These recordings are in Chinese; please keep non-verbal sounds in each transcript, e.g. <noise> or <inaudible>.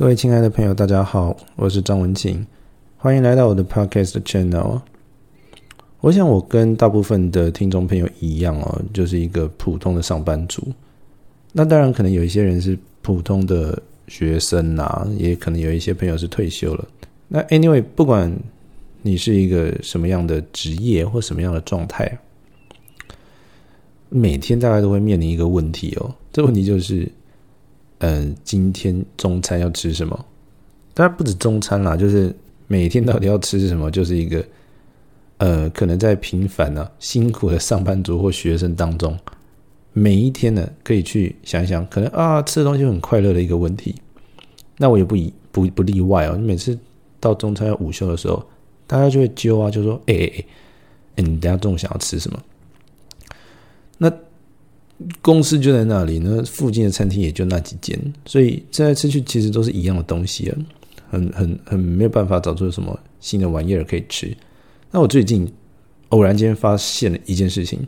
各位亲爱的朋友，大家好，我是张文静，欢迎来到我的 Podcast Channel。我想我跟大部分的听众朋友一样哦，就是一个普通的上班族。那当然，可能有一些人是普通的学生呐，也可能有一些朋友是退休了。那 Anyway，不管你是一个什么样的职业或什么样的状态，每天大概都会面临一个问题哦。这问题就是。嗯，今天中餐要吃什么？当然不止中餐啦，就是每天到底要吃什么，就是一个呃，可能在平凡呢、辛苦的上班族或学生当中，每一天呢，可以去想一想，可能啊，吃的东西很快乐的一个问题。那我也不以不不例外哦。你每次到中餐要午休的时候，大家就会揪啊，就说：“哎哎哎，你等下中午想要吃什么？”那。公司就在那里，那附近的餐厅也就那几间，所以吃来吃去其实都是一样的东西啊，很很很没有办法找出什么新的玩意儿可以吃。那我最近偶然间发现了一件事情，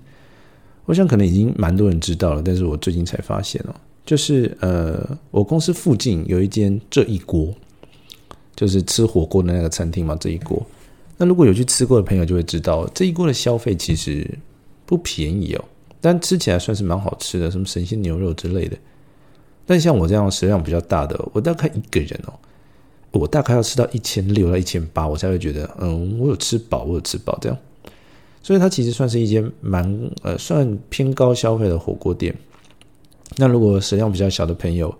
我想可能已经蛮多人知道了，但是我最近才发现哦，就是呃，我公司附近有一间这一锅，就是吃火锅的那个餐厅嘛，这一锅。那如果有去吃过的朋友就会知道，这一锅的消费其实不便宜哦。但吃起来算是蛮好吃的，什么神仙牛肉之类的。但像我这样食量比较大的，我大概一个人哦，我大概要吃到一千六到一千八，我才会觉得，嗯，我有吃饱，我有吃饱这样。所以它其实算是一间蛮呃，算偏高消费的火锅店。那如果食量比较小的朋友，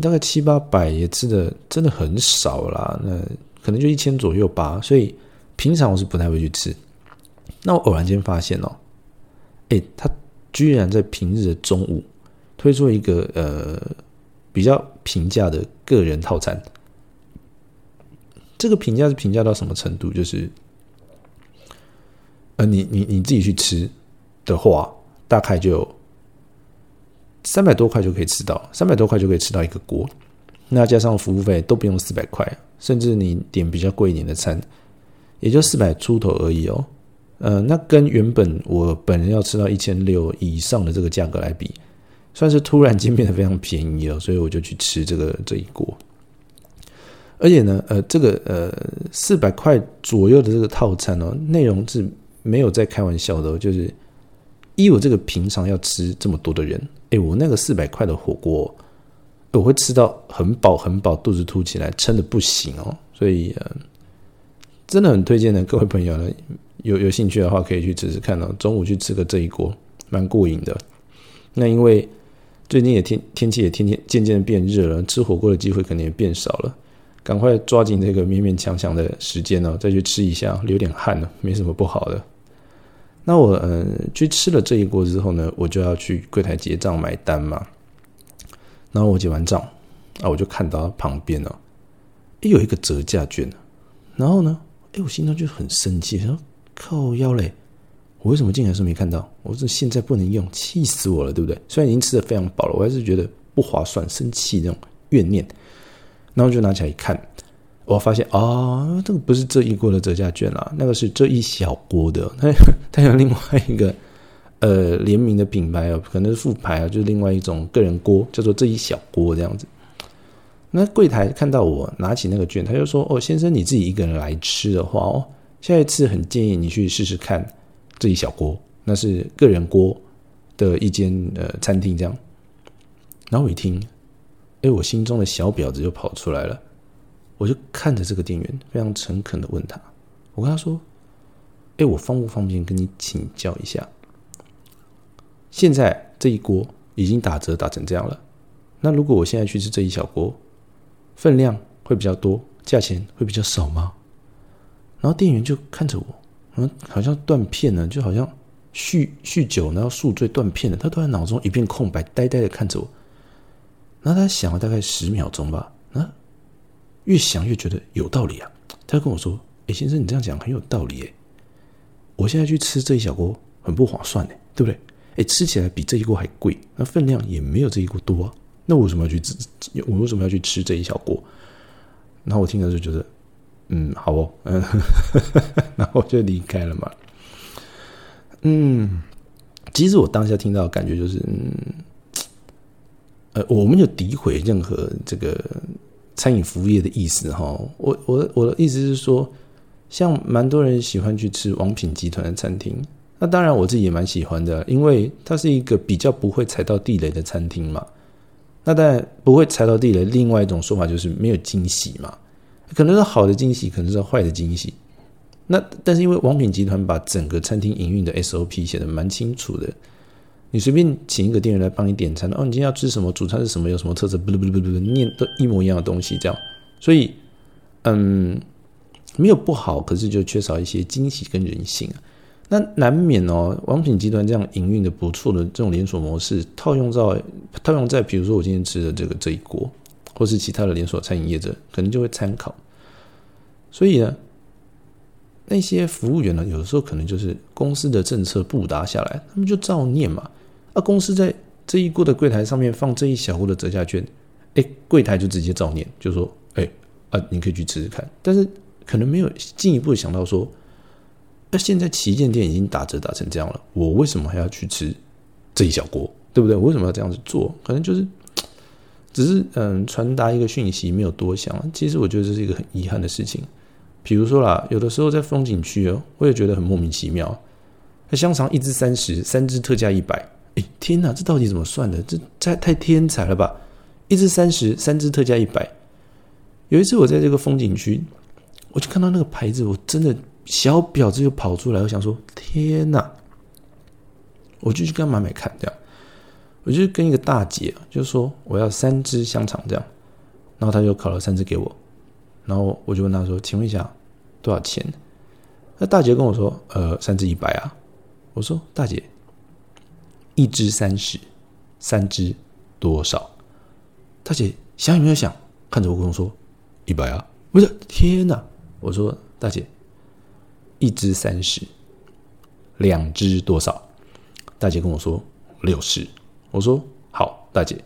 大概七八百也吃的真的很少啦。那可能就一千左右吧。所以平常我是不太会去吃。那我偶然间发现哦。他居然在平日的中午推出一个呃比较平价的个人套餐。这个评价是评价到什么程度？就是呃，你你你自己去吃的话，大概就三百多块就可以吃到，三百多块就可以吃到一个锅。那加上服务费都不用四百块，甚至你点比较贵一点的餐，也就四百出头而已哦。呃，那跟原本我本人要吃到一千六以上的这个价格来比，算是突然间变得非常便宜了，所以我就去吃这个这一锅。而且呢，呃，这个呃四百块左右的这个套餐哦，内容是没有在开玩笑的，就是依我这个平常要吃这么多的人，哎，我那个四百块的火锅，我会吃到很饱很饱，肚子凸起来，撑的不行哦，所以，真的很推荐的各位朋友呢。有有兴趣的话，可以去吃吃看哦。中午去吃个这一锅，蛮过瘾的。那因为最近也天天气也天天渐渐的变热了，吃火锅的机会肯定也变少了。赶快抓紧这个勉勉强强的时间哦，再去吃一下，流点汗呢，没什么不好的。那我嗯去吃了这一锅之后呢，我就要去柜台结账买单嘛。然后我结完账啊，我就看到旁边哦，有一个折价券。然后呢，哎，我心中就很生气，说。靠腰嘞！我为什么进来时候没看到？我是现在不能用，气死我了，对不对？虽然已经吃的非常饱了，我还是觉得不划算，生气那种怨念。然后就拿起来一看，我发现啊，这个不是这一锅的折价券啊，那个是这一小锅的。它 <laughs> 它有另外一个呃联名的品牌啊，可能是副牌啊，就是另外一种个人锅，叫做这一小锅这样子。那柜台看到我拿起那个券，他就说：“哦，先生，你自己一个人来吃的话哦。”下一次很建议你去试试看这一小锅，那是个人锅的一间呃餐厅这样。然后我一听，哎，我心中的小婊子就跑出来了，我就看着这个店员，非常诚恳的问他，我跟他说，哎，我方不方便跟你请教一下？现在这一锅已经打折打成这样了，那如果我现在去吃这一小锅，分量会比较多，价钱会比较少吗？然后店员就看着我，嗯，好像断片了，就好像酗酗酒，然后宿醉断片了。他突然脑中一片空白，呆呆的看着我。然后他想了大概十秒钟吧，啊，越想越觉得有道理啊。他跟我说：“哎，先生，你这样讲很有道理。哎，我现在去吃这一小锅很不划算哎，对不对？哎，吃起来比这一锅还贵，那分量也没有这一锅多啊。那我为什么要去吃？我为什么要去吃这一小锅？”然后我听着就觉得。嗯，好哦，嗯，然后就离开了嘛。嗯，其实我当下听到感觉就是，嗯，呃，我没有诋毁任何这个餐饮服务业的意思哈。我我我的意思是说，像蛮多人喜欢去吃王品集团的餐厅，那当然我自己也蛮喜欢的，因为它是一个比较不会踩到地雷的餐厅嘛。那当然不会踩到地雷，另外一种说法就是没有惊喜嘛，可能是好的惊喜，可能是坏的惊喜。那但是因为王品集团把整个餐厅营运的 SOP 写的蛮清楚的，你随便请一个店员来帮你点餐，哦，你今天要吃什么？主餐是什么？有什么特色？不不不不不，念都一模一样的东西，这样，所以嗯，没有不好，可是就缺少一些惊喜跟人性啊。那难免哦，王品集团这样营运的不错的这种连锁模式，套用在套用在比如说我今天吃的这个这一锅，或是其他的连锁餐饮业者，可能就会参考。所以呢。那些服务员呢，有的时候可能就是公司的政策不达下来，他们就照念嘛。啊，公司在这一锅的柜台上面放这一小锅的折价券，哎，柜台就直接照念，就说，哎啊，你可以去吃吃看。但是可能没有进一步想到说，那现在旗舰店已经打折打成这样了，我为什么还要去吃这一小锅？对不对？我为什么要这样子做？可能就是只是嗯传达一个讯息，没有多想。其实我觉得这是一个很遗憾的事情。比如说啦，有的时候在风景区哦，我也觉得很莫名其妙。那香肠一只三十，三只特价一百，哎，天哪，这到底怎么算的？这太太天才了吧！一只三十，三只特价一百。有一次我在这个风景区，我就看到那个牌子，我真的小婊子就跑出来，我想说天哪！我就去跟买买看，这样，我就跟一个大姐就说我要三只香肠这样，然后她就烤了三只给我。然后我就问他说：“请问一下，多少钱？”那大姐跟我说：“呃，三只一百啊。”我说：“大姐，一只三十，三只多少？”大姐想也没有想，看着我跟我说：“一百啊！”我说：“天哪！”我说：“大姐，一只三十，两只多少？”大姐跟我说：“六十。”我说：“好，大姐，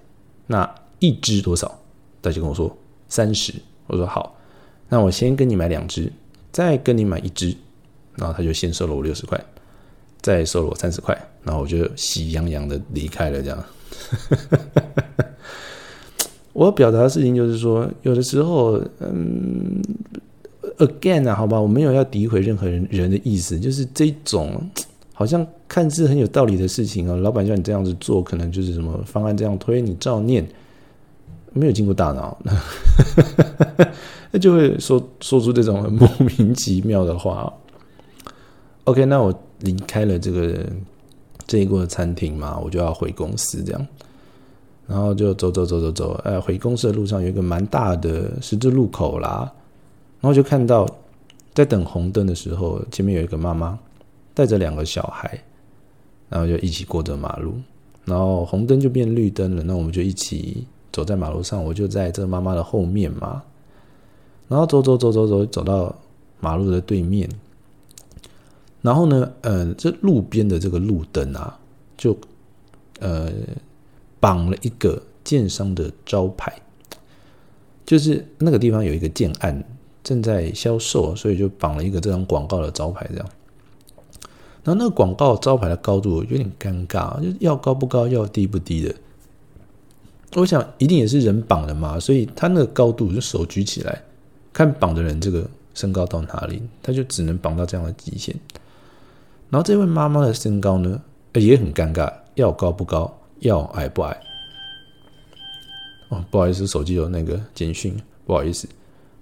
那一只多少？”大姐跟我说：“三十。”我说：“好。”那我先跟你买两只，再跟你买一只，然后他就先收了我六十块，再收了我三十块，然后我就喜洋洋的离开了。这样，<laughs> 我要表达的事情就是说，有的时候，嗯，again 啊，好吧，我没有要诋毁任何人人的意思，就是这种好像看似很有道理的事情啊，老板叫你这样子做，可能就是什么方案这样推，你照念，没有经过大脑。<laughs> 那就会说说出这种莫名其妙的话。OK，那我离开了这个这一锅餐厅嘛，我就要回公司这样，然后就走走走走走，呃，回公司的路上有一个蛮大的十字路口啦，然后就看到在等红灯的时候，前面有一个妈妈带着两个小孩，然后就一起过着马路，然后红灯就变绿灯了，那我们就一起走在马路上，我就在这妈妈的后面嘛。然后走走走走走，走到马路的对面。然后呢，呃，这路边的这个路灯啊，就呃绑了一个建商的招牌，就是那个地方有一个建案正在销售，所以就绑了一个这张广告的招牌这样。然后那个广告招牌的高度有点尴尬，就要高不高，要低不低的。我想一定也是人绑的嘛，所以他那个高度就手举起来。看绑的人这个身高到哪里，他就只能绑到这样的极限。然后这位妈妈的身高呢，也很尴尬，要高不高，要矮不矮。哦，不好意思，手机有那个简讯，不好意思。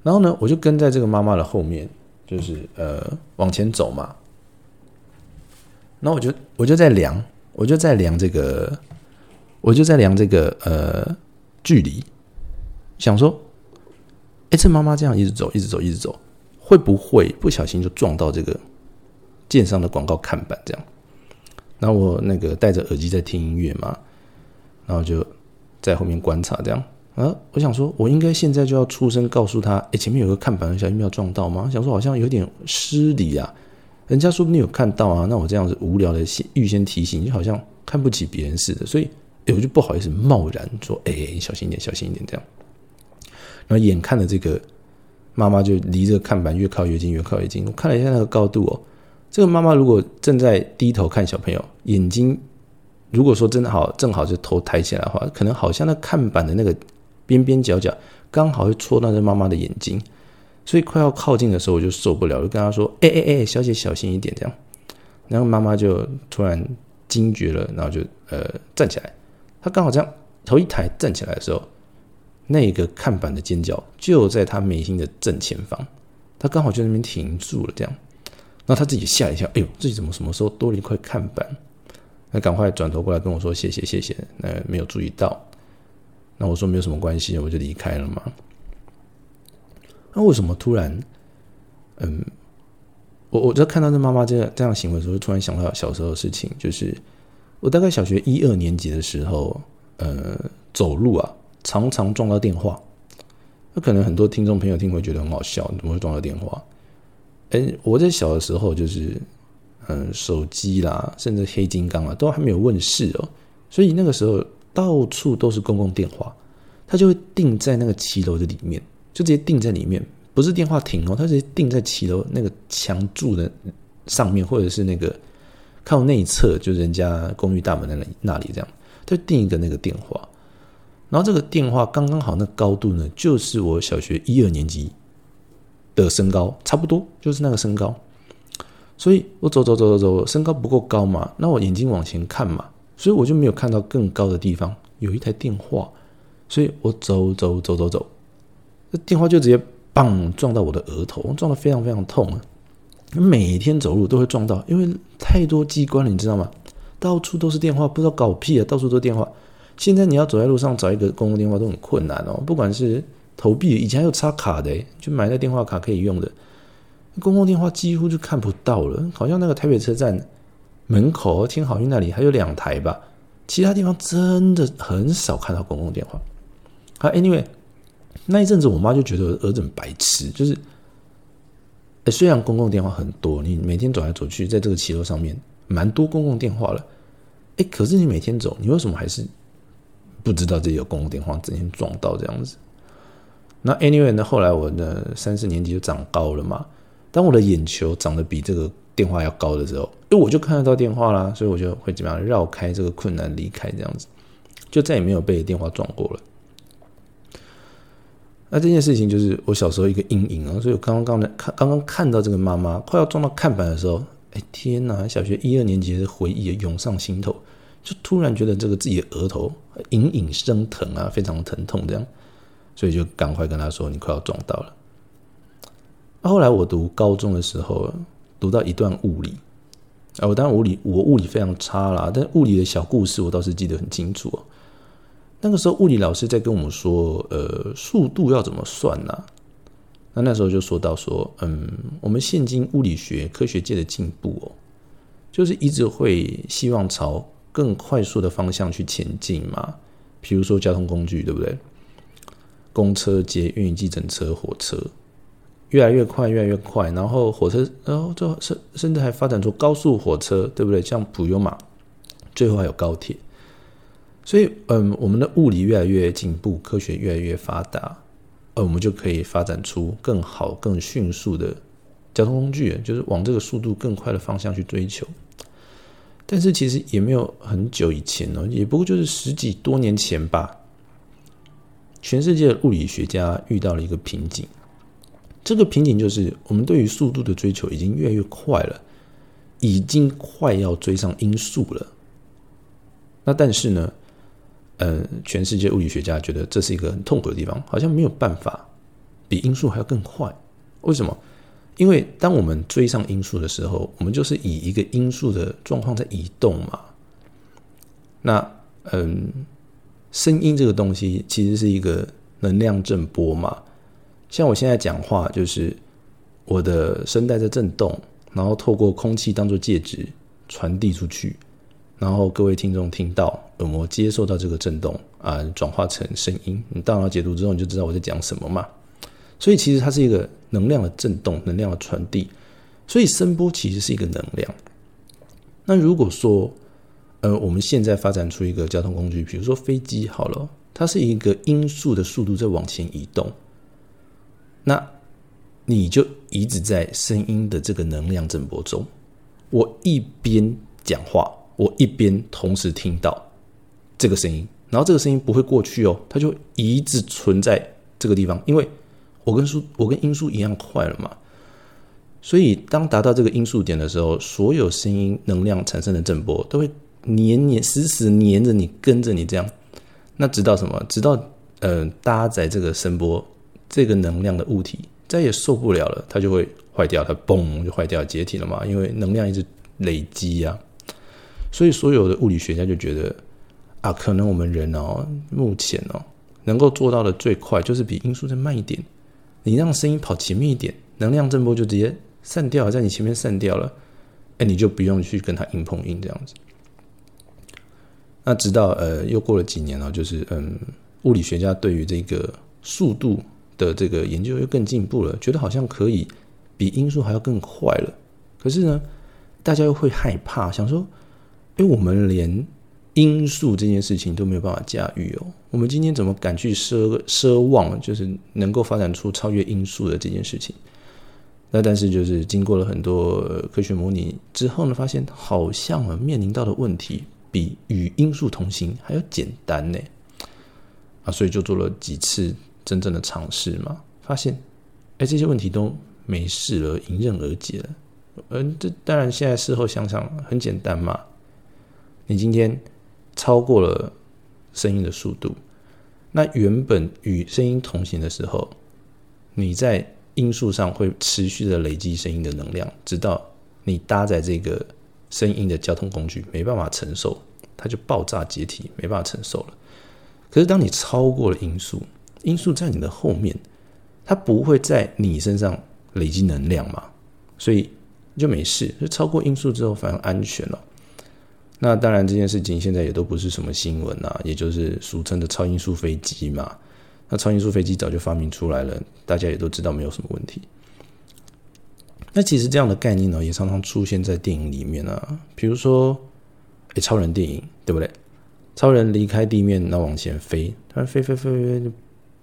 然后呢，我就跟在这个妈妈的后面，就是呃往前走嘛。然后我就我就在量，我就在量这个，我就在量这个呃距离，想说。哎，这妈妈这样一直走，一直走，一直走，会不会不小心就撞到这个建商的广告看板？这样，然后我那个戴着耳机在听音乐嘛，然后就在后面观察，这样啊，我想说，我应该现在就要出声告诉他，哎，前面有个看板的小心不要撞到吗？想说好像有点失礼啊，人家说不定有看到啊，那我这样子无聊的预先提醒，就好像看不起别人似的，所以，我就不好意思贸然说，哎，小心一点，小心一点，这样。然后眼看着这个妈妈就离这个看板越靠越近，越靠越近。我看了一下那个高度哦，这个妈妈如果正在低头看小朋友，眼睛如果说真的好，正好就头抬起来的话，可能好像那看板的那个边边角角刚好会戳到这妈妈的眼睛，所以快要靠近的时候我就受不了，就跟她说：“哎哎哎，小姐小心一点。”这样，然后妈妈就突然惊觉了，然后就呃站起来。她刚好这样头一抬站起来的时候，那个看板的尖角就在她眉心的正前方，她刚好就那边停住了，这样。然后她自己吓一跳，哎呦，自己怎么什么时候多了一块看板？那赶快转头过来跟我说谢谢谢谢，那没有注意到。那我说没有什么关系，我就离开了嘛。那为什么突然，嗯，我我在看到这妈妈这样这样行为的时候，突然想到小时候的事情，就是我大概小学一二年级的时候，呃，走路啊，常常撞到电话。那可能很多听众朋友听会觉得很好笑，怎么会撞到电话？哎，我在小的时候就是。嗯，手机啦，甚至黑金刚啊，都还没有问世哦。所以那个时候到处都是公共电话，它就会定在那个骑楼的里面，就直接定在里面，不是电话亭哦，它直接定在骑楼那个墙柱的上面，或者是那个靠内侧，就人家公寓大门的那那里这样，就定一个那个电话。然后这个电话刚刚好，那高度呢，就是我小学一二年级的身高，差不多就是那个身高。所以我走走走走走，身高不够高嘛，那我眼睛往前看嘛，所以我就没有看到更高的地方有一台电话，所以我走走走走走，这电话就直接棒撞到我的额头，撞得非常非常痛啊！每天走路都会撞到，因为太多机关了，你知道吗？到处都是电话，不知道搞屁啊！到处都是电话。现在你要走在路上找一个公共电话都很困难哦，不管是投币，以前还有插卡的，就买那电话卡可以用的。公共电话几乎就看不到了，好像那个台北车站门口天好运那里还有两台吧，其他地方真的很少看到公共电话。好，Anyway，那一阵子我妈就觉得儿子很白痴，就是，虽然公共电话很多，你每天走来走去，在这个骑楼上面蛮多公共电话了，哎，可是你每天走，你为什么还是不知道这里有公共电话，整天撞到这样子？那 Anyway 呢，后来我的三四年级就长高了嘛。当我的眼球长得比这个电话要高的时候，因为我就看得到电话啦，所以我就会怎么样绕开这个困难离开这样子，就再也没有被电话撞过了。那这件事情就是我小时候一个阴影啊，所以我刚刚刚看刚刚看到这个妈妈快要撞到看板的时候，哎天哪！小学一二年级的回忆涌上心头，就突然觉得这个自己的额头隐隐生疼啊，非常疼痛这样，所以就赶快跟他说：“你快要撞到了。”后来我读高中的时候，读到一段物理，啊，我当然物理我物理非常差啦，但物理的小故事我倒是记得很清楚。那个时候物理老师在跟我们说，呃，速度要怎么算呢？那那时候就说到说，嗯，我们现今物理学科学界的进步哦，就是一直会希望朝更快速的方向去前进嘛。比如说交通工具，对不对？公车、捷运、计程车、火车。越来越快，越来越快，然后火车，然后就甚甚至还发展出高速火车，对不对？像普悠玛，最后还有高铁。所以，嗯，我们的物理越来越进步，科学越来越发达，呃，我们就可以发展出更好、更迅速的交通工具，就是往这个速度更快的方向去追求。但是，其实也没有很久以前哦，也不过就是十几多年前吧。全世界的物理学家遇到了一个瓶颈。这个瓶颈就是，我们对于速度的追求已经越来越快了，已经快要追上音速了。那但是呢，呃，全世界物理学家觉得这是一个很痛苦的地方，好像没有办法比音速还要更快。为什么？因为当我们追上音速的时候，我们就是以一个音速的状况在移动嘛。那嗯，声音这个东西其实是一个能量振波嘛。像我现在讲话，就是我的声带在震动，然后透过空气当做介质传递出去，然后各位听众听到，耳膜接受到这个震动啊，转化成声音。你大脑解读之后，你就知道我在讲什么嘛。所以其实它是一个能量的震动，能量的传递。所以声波其实是一个能量。那如果说，呃，我们现在发展出一个交通工具，比如说飞机好了，它是一个音速的速度在往前移动。那你就一直在声音的这个能量震波中，我一边讲话，我一边同时听到这个声音，然后这个声音不会过去哦，它就一直存在这个地方，因为我跟速我跟音速一样快了嘛。所以当达到这个音速点的时候，所有声音能量产生的震波都会黏黏死死黏着你，跟着你这样。那直到什么？直到呃搭载这个声波这个能量的物体再也受不了了，它就会坏掉，它嘣就坏掉解体了嘛，因为能量一直累积呀。所以所有的物理学家就觉得啊，可能我们人哦，目前哦能够做到的最快就是比音速再慢一点，你让声音跑前面一点，能量震波就直接。散掉，在你前面散掉了，哎，你就不用去跟它硬碰硬这样子。那直到呃，又过了几年了，就是嗯，物理学家对于这个速度的这个研究又更进步了，觉得好像可以比音速还要更快了。可是呢，大家又会害怕，想说，哎，我们连音素这件事情都没有办法驾驭哦，我们今天怎么敢去奢奢望，就是能够发展出超越音速的这件事情？那但是就是经过了很多科学模拟之后呢，发现好像啊面临到的问题比与音素同行还要简单呢，啊，所以就做了几次真正的尝试嘛，发现哎这些问题都没事了，迎刃而解了。嗯，这当然现在事后想想很简单嘛，你今天超过了声音的速度，那原本与声音同行的时候，你在。音速上会持续的累积声音的能量，直到你搭载这个声音的交通工具没办法承受，它就爆炸解体，没办法承受了。可是当你超过了音速，音速在你的后面，它不会在你身上累积能量嘛，所以就没事。就超过音速之后反而安全了。那当然这件事情现在也都不是什么新闻啊，也就是俗称的超音速飞机嘛。那超音速飞机早就发明出来了，大家也都知道没有什么问题。那其实这样的概念呢，也常常出现在电影里面啊，比如说，哎，超人电影对不对？超人离开地面，那往前飞，突然飞飞飞飞，就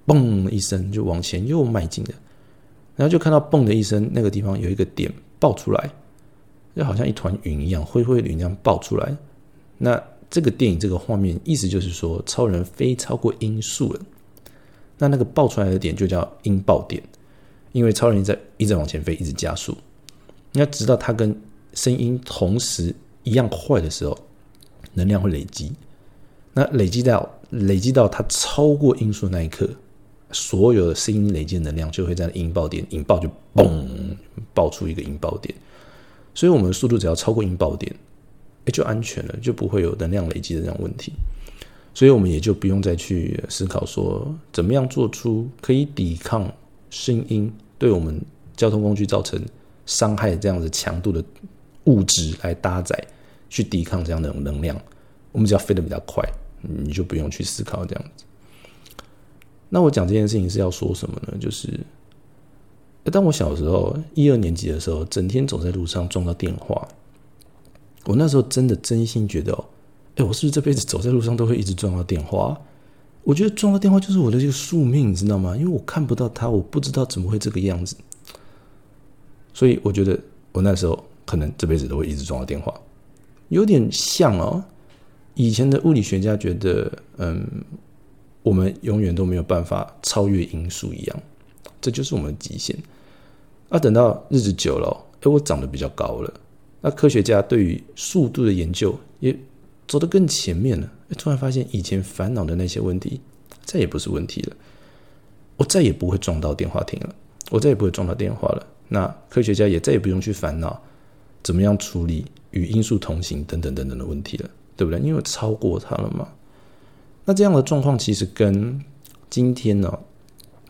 嘣一声就往前又迈进了，然后就看到嘣的一声，那个地方有一个点爆出来，就好像一团云一样，灰灰的云一样爆出来。那这个电影这个画面，意思就是说，超人飞超过音速了。那那个爆出来的点就叫音爆点，因为超人在一直往前飞，一直加速。那直到它跟声音同时一样快的时候，能量会累积。那累积到累积到它超过音速那一刻，所有的声音累积的能量就会在音爆点引爆，就嘣爆出一个音爆点。所以，我们的速度只要超过音爆点，哎，就安全了，就不会有能量累积的这样问题。所以我们也就不用再去思考说，怎么样做出可以抵抗声音对我们交通工具造成伤害这样子强度的物质来搭载，去抵抗这样的能量。我们只要飞得比较快，你就不用去思考这样子。那我讲这件事情是要说什么呢？就是，当我小时候一二年级的时候，整天走在路上撞到电话，我那时候真的真心觉得哦。哎，我是不是这辈子走在路上都会一直撞到电话？我觉得撞到电话就是我的这个宿命，你知道吗？因为我看不到它，我不知道怎么会这个样子。所以我觉得我那时候可能这辈子都会一直撞到电话，有点像哦。以前的物理学家觉得，嗯，我们永远都没有办法超越音速一样，这就是我们的极限。啊，等到日子久了，哎，我长得比较高了，那科学家对于速度的研究也。走得更前面了，突然发现以前烦恼的那些问题再也不是问题了。我再也不会撞到电话亭了，我再也不会撞到电话了。那科学家也再也不用去烦恼怎么样处理与因素同行等等等等的问题了，对不对？因为超过它了嘛。那这样的状况其实跟今天呢，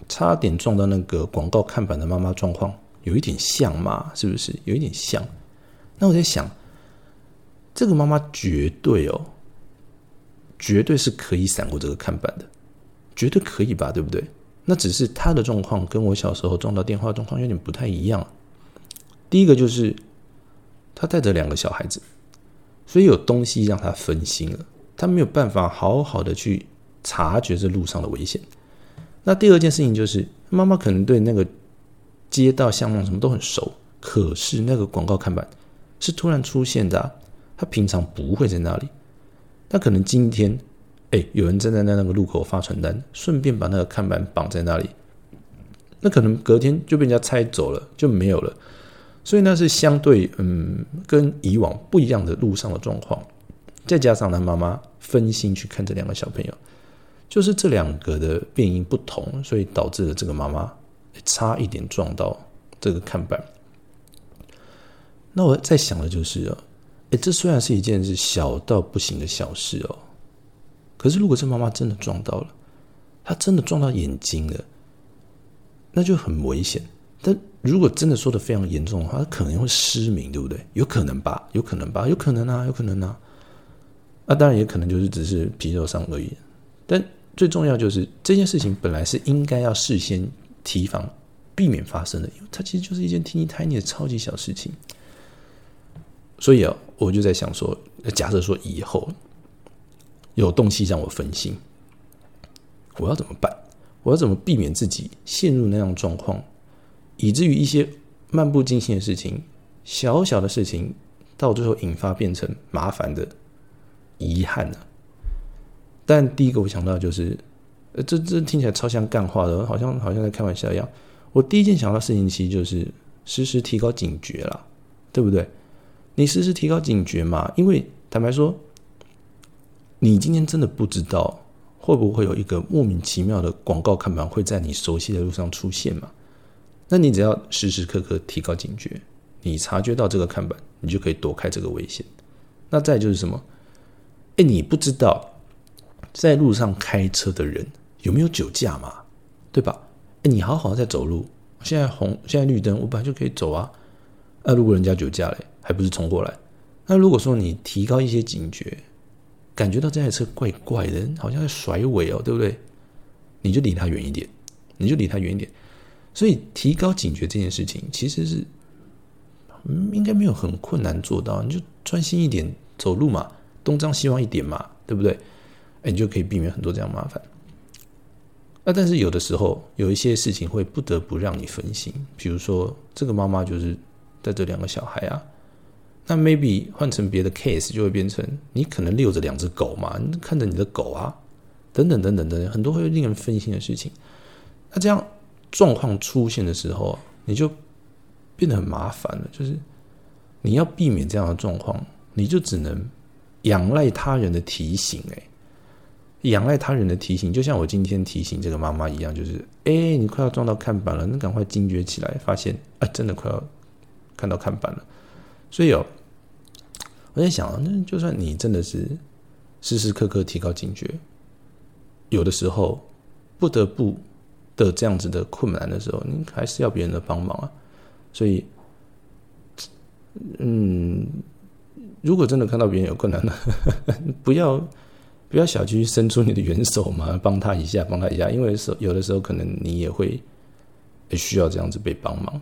差点撞到那个广告看板的妈妈状况有一点像嘛，是不是？有一点像。那我在想。这个妈妈绝对哦，绝对是可以闪过这个看板的，绝对可以吧？对不对？那只是她的状况跟我小时候撞到电话状况有点不太一样。第一个就是她带着两个小孩子，所以有东西让她分心了，她没有办法好好的去察觉这路上的危险。那第二件事情就是，妈妈可能对那个街道巷弄什么都很熟，可是那个广告看板是突然出现的。他平常不会在那里，他可能今天，哎，有人站在那那个路口发传单，顺便把那个看板绑在那里，那可能隔天就被人家拆走了，就没有了。所以那是相对嗯，跟以往不一样的路上的状况。再加上他妈妈分心去看这两个小朋友，就是这两个的变音不同，所以导致了这个妈妈差一点撞到这个看板。那我在想的就是啊，哎，这虽然是一件是小到不行的小事哦。可是，如果这妈妈真的撞到了，她真的撞到眼睛了，那就很危险。但如果真的说的非常严重的话，她可能会失明，对不对？有可能吧，有可能吧，有可能啊，有可能啊。那当然也可能就是只是皮肉伤而已。但最重要就是这件事情本来是应该要事先提防、避免发生的，因为它其实就是一件 teeny tiny 的超级小事情。所以啊，我就在想说，假设说以后。有东西让我分心，我要怎么办？我要怎么避免自己陷入那样状况，以至于一些漫不经心的事情、小小的事情，到最后引发变成麻烦的遗憾呢？但第一个我想到就是，呃，这这听起来超像干话的，好像好像在开玩笑一样。我第一件想到事情其实就是时时提高警觉啦，对不对？你时时提高警觉嘛，因为坦白说。你今天真的不知道会不会有一个莫名其妙的广告看板会在你熟悉的路上出现嘛？那你只要时时刻刻提高警觉，你察觉到这个看板，你就可以躲开这个危险。那再就是什么？哎，你不知道在路上开车的人有没有酒驾嘛？对吧？哎，你好好在走路，现在红，现在绿灯，我本来就可以走啊。那如果人家酒驾嘞，还不是冲过来？那如果说你提高一些警觉，感觉到这台车怪怪的，好像在甩尾哦，对不对？你就离他远一点，你就离他远一点。所以提高警觉这件事情，其实是嗯，应该没有很困难做到。你就专心一点走路嘛，东张西望一点嘛，对不对？哎，你就可以避免很多这样麻烦。那但是有的时候有一些事情会不得不让你分心，比如说这个妈妈就是带着两个小孩啊。那 maybe 换成别的 case 就会变成你可能遛着两只狗嘛，你看着你的狗啊，等等等等等等，很多会令人分心的事情。那这样状况出现的时候，你就变得很麻烦了。就是你要避免这样的状况，你就只能仰赖他人的提醒。哎，仰赖他人的提醒，就像我今天提醒这个妈妈一样，就是哎，你快要撞到看板了，你赶快惊觉起来，发现啊，真的快要看到看板了。所以哦，我在想，那就算你真的是时时刻刻提高警觉，有的时候不得不的这样子的困难的时候，你还是要别人的帮忙啊。所以，嗯，如果真的看到别人有困难 <laughs> 了，不要不要小去伸出你的援手嘛，帮他一下，帮他一下，因为有的时候可能你也会需要这样子被帮忙。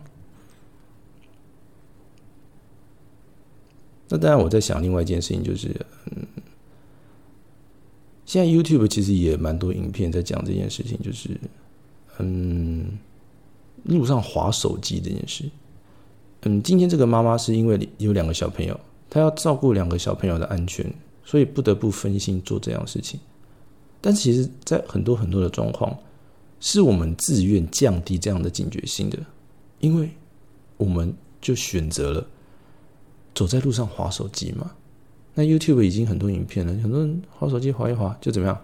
那当然，我在想另外一件事情，就是，嗯，现在 YouTube 其实也蛮多影片在讲这件事情，就是，嗯，路上滑手机这件事。嗯，今天这个妈妈是因为有两个小朋友，她要照顾两个小朋友的安全，所以不得不分心做这样的事情。但其实，在很多很多的状况，是我们自愿降低这样的警觉性的，因为我们就选择了。走在路上划手机嘛？那 YouTube 已经很多影片了，很多人划手机划一划就怎么样，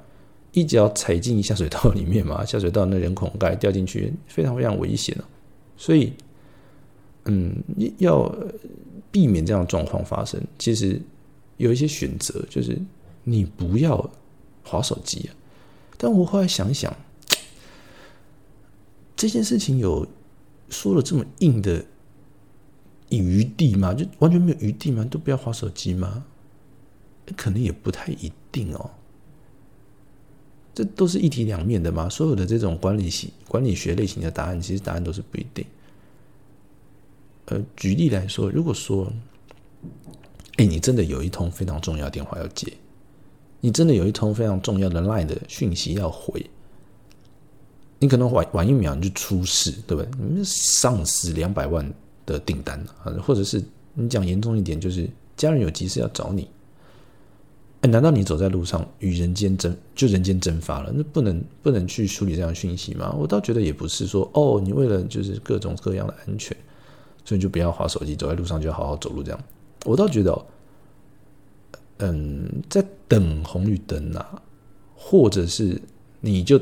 一脚踩进下水道里面嘛，<laughs> 下水道那人孔盖掉进去，非常非常危险所以，嗯，要避免这样的状况发生，其实有一些选择，就是你不要划手机啊。但我后来想想，这件事情有说了这么硬的。余地吗？就完全没有余地吗？都不要划手机吗？可能也不太一定哦。这都是一体两面的嘛。所有的这种管理系管理学类型的答案，其实答案都是不一定。呃，举例来说，如果说，哎，你真的有一通非常重要电话要接，你真的有一通非常重要的 LINE 的讯息要回，你可能晚晚一秒你就出事，对不对？你丧失两百万。的订单啊，或者是你讲严重一点，就是家人有急事要找你，哎，难道你走在路上与人间蒸就人间蒸发了？那不能不能去处理这样的讯息吗？我倒觉得也不是说哦，你为了就是各种各样的安全，所以就不要划手机，走在路上就好好走路这样。我倒觉得，嗯，在等红绿灯啊，或者是你就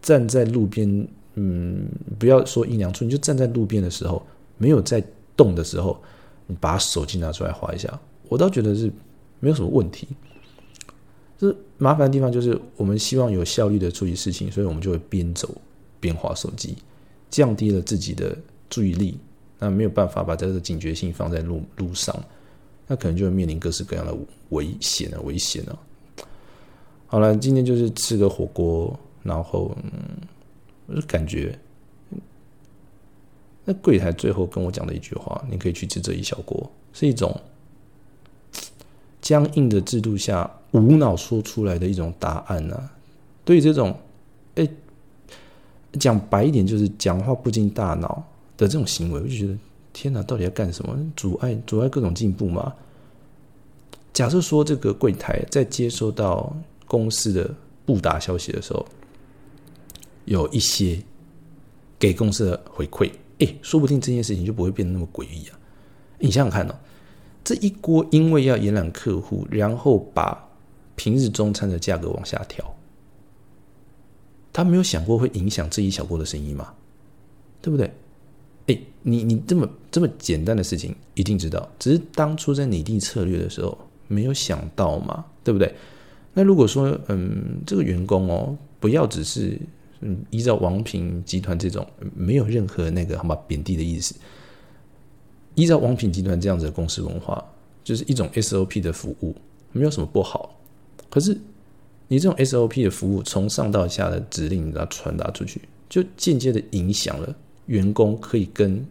站在路边，嗯，不要说阴凉处，你就站在路边的时候，没有在动的时候，你把手机拿出来划一下，我倒觉得是。没有什么问题，就是麻烦的地方就是我们希望有效率的处理事情，所以我们就会边走边划手机，降低了自己的注意力，那没有办法把这个警觉性放在路路上，那可能就会面临各式各样的危险啊，危险啊！好了，今天就是吃个火锅，然后我就感觉，那柜台最后跟我讲的一句话：“你可以去吃这一小锅”，是一种。僵硬的制度下，无脑说出来的一种答案呢？对于这种，哎，讲白一点就是讲话不经大脑的这种行为，我就觉得天哪，到底要干什么？阻碍阻碍各种进步吗？假设说这个柜台在接收到公司的不达消息的时候，有一些给公司的回馈，哎，说不定这件事情就不会变得那么诡异啊！你想想看哦。这一锅因为要延揽客户，然后把平日中餐的价格往下调，他没有想过会影响这一小锅的生意吗？对不对？哎，你你这么这么简单的事情一定知道，只是当初在拟定策略的时候没有想到嘛，对不对？那如果说嗯，这个员工哦，不要只是嗯依照王品集团这种没有任何那个好吗贬低的意思。依照王品集团这样子的公司文化，就是一种 SOP 的服务，没有什么不好。可是你这种 SOP 的服务从上到下的指令，然后传达出去，就间接的影响了员工可以跟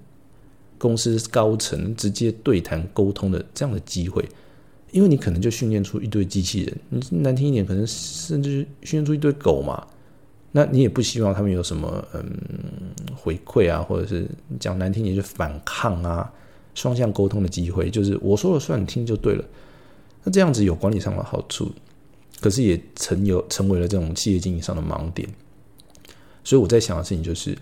公司高层直接对谈沟通的这样的机会。因为你可能就训练出一堆机器人，你难听一点，可能甚至训练出一堆狗嘛。那你也不希望他们有什么嗯回馈啊，或者是讲难听点就反抗啊。双向沟通的机会，就是我说了算，你听就对了。那这样子有管理上的好处，可是也成有成为了这种企业经营上的盲点。所以我在想的事情就是，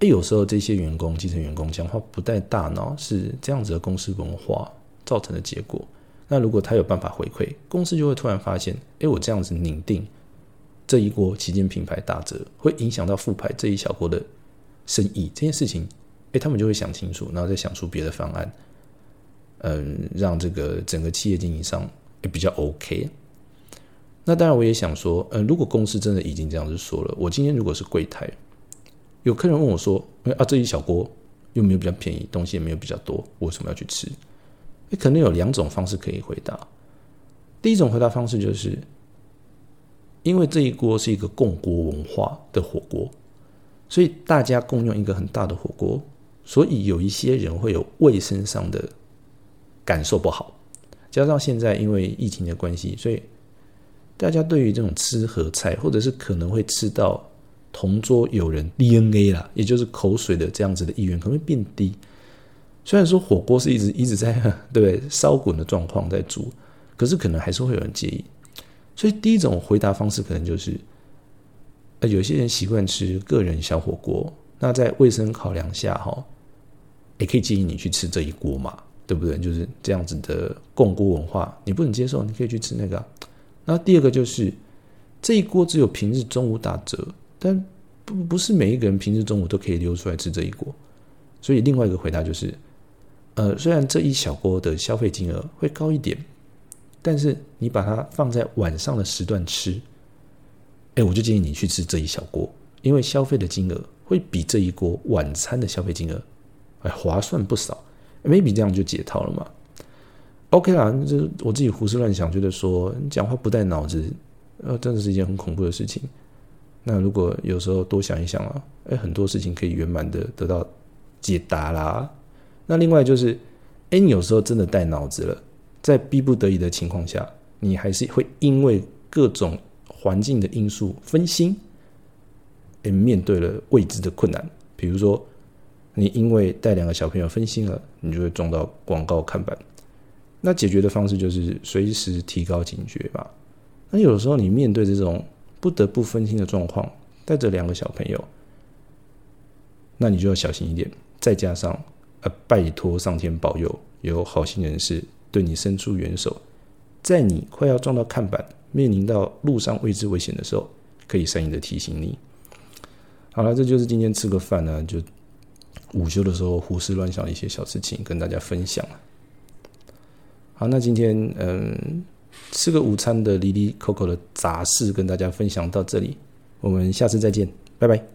哎，有时候这些员工、基层员工讲话不带大脑，是这样子的公司文化造成的结果。那如果他有办法回馈，公司就会突然发现，哎，我这样子拧定这一锅旗舰品牌打折，会影响到副牌这一小锅的生意，这件事情。哎，他们就会想清楚，然后再想出别的方案，嗯，让这个整个企业经营上也比较 OK。那当然，我也想说，嗯，如果公司真的已经这样子说了，我今天如果是柜台，有客人问我说，啊，这一小锅又没有比较便宜，东西也没有比较多，我为什么要去吃？你可能有两种方式可以回答。第一种回答方式就是，因为这一锅是一个共锅文化的火锅，所以大家共用一个很大的火锅。所以有一些人会有卫生上的感受不好，加上现在因为疫情的关系，所以大家对于这种吃和菜，或者是可能会吃到同桌有人 DNA 啦，也就是口水的这样子的意愿可能会变低。虽然说火锅是一直一直在 <laughs> 对不对烧滚的状况在煮，可是可能还是会有人介意。所以第一种回答方式可能就是，呃，有些人习惯吃个人小火锅，那在卫生考量下，哈。也可以建议你去吃这一锅嘛，对不对？就是这样子的共锅文化，你不能接受，你可以去吃那个。那第二个就是这一锅只有平日中午打折，但不不是每一个人平日中午都可以溜出来吃这一锅。所以另外一个回答就是，呃，虽然这一小锅的消费金额会高一点，但是你把它放在晚上的时段吃，哎，我就建议你去吃这一小锅，因为消费的金额会比这一锅晚餐的消费金额。哎，划算不少，maybe 这样就解套了嘛？OK 啦，就我自己胡思乱想，觉得说你讲话不带脑子，呃，真的是一件很恐怖的事情。那如果有时候多想一想啊，哎，很多事情可以圆满的得到解答啦。那另外就是，哎，你有时候真的带脑子了，在逼不得已的情况下，你还是会因为各种环境的因素分心，哎，面对了未知的困难，比如说。你因为带两个小朋友分心了，你就会撞到广告看板；那解决的方式就是随时提高警觉吧。那有的时候你面对这种不得不分心的状况，带着两个小朋友，那你就要小心一点。再加上，呃，拜托上天保佑，有好心人士对你伸出援手，在你快要撞到看板、面临到路上未知危险的时候，可以善意的提醒你。好了，这就是今天吃个饭呢，就午休的时候胡思乱想一些小事情，跟大家分享好，那今天嗯，吃个午餐的离离口口的杂事跟大家分享到这里，我们下次再见，拜拜。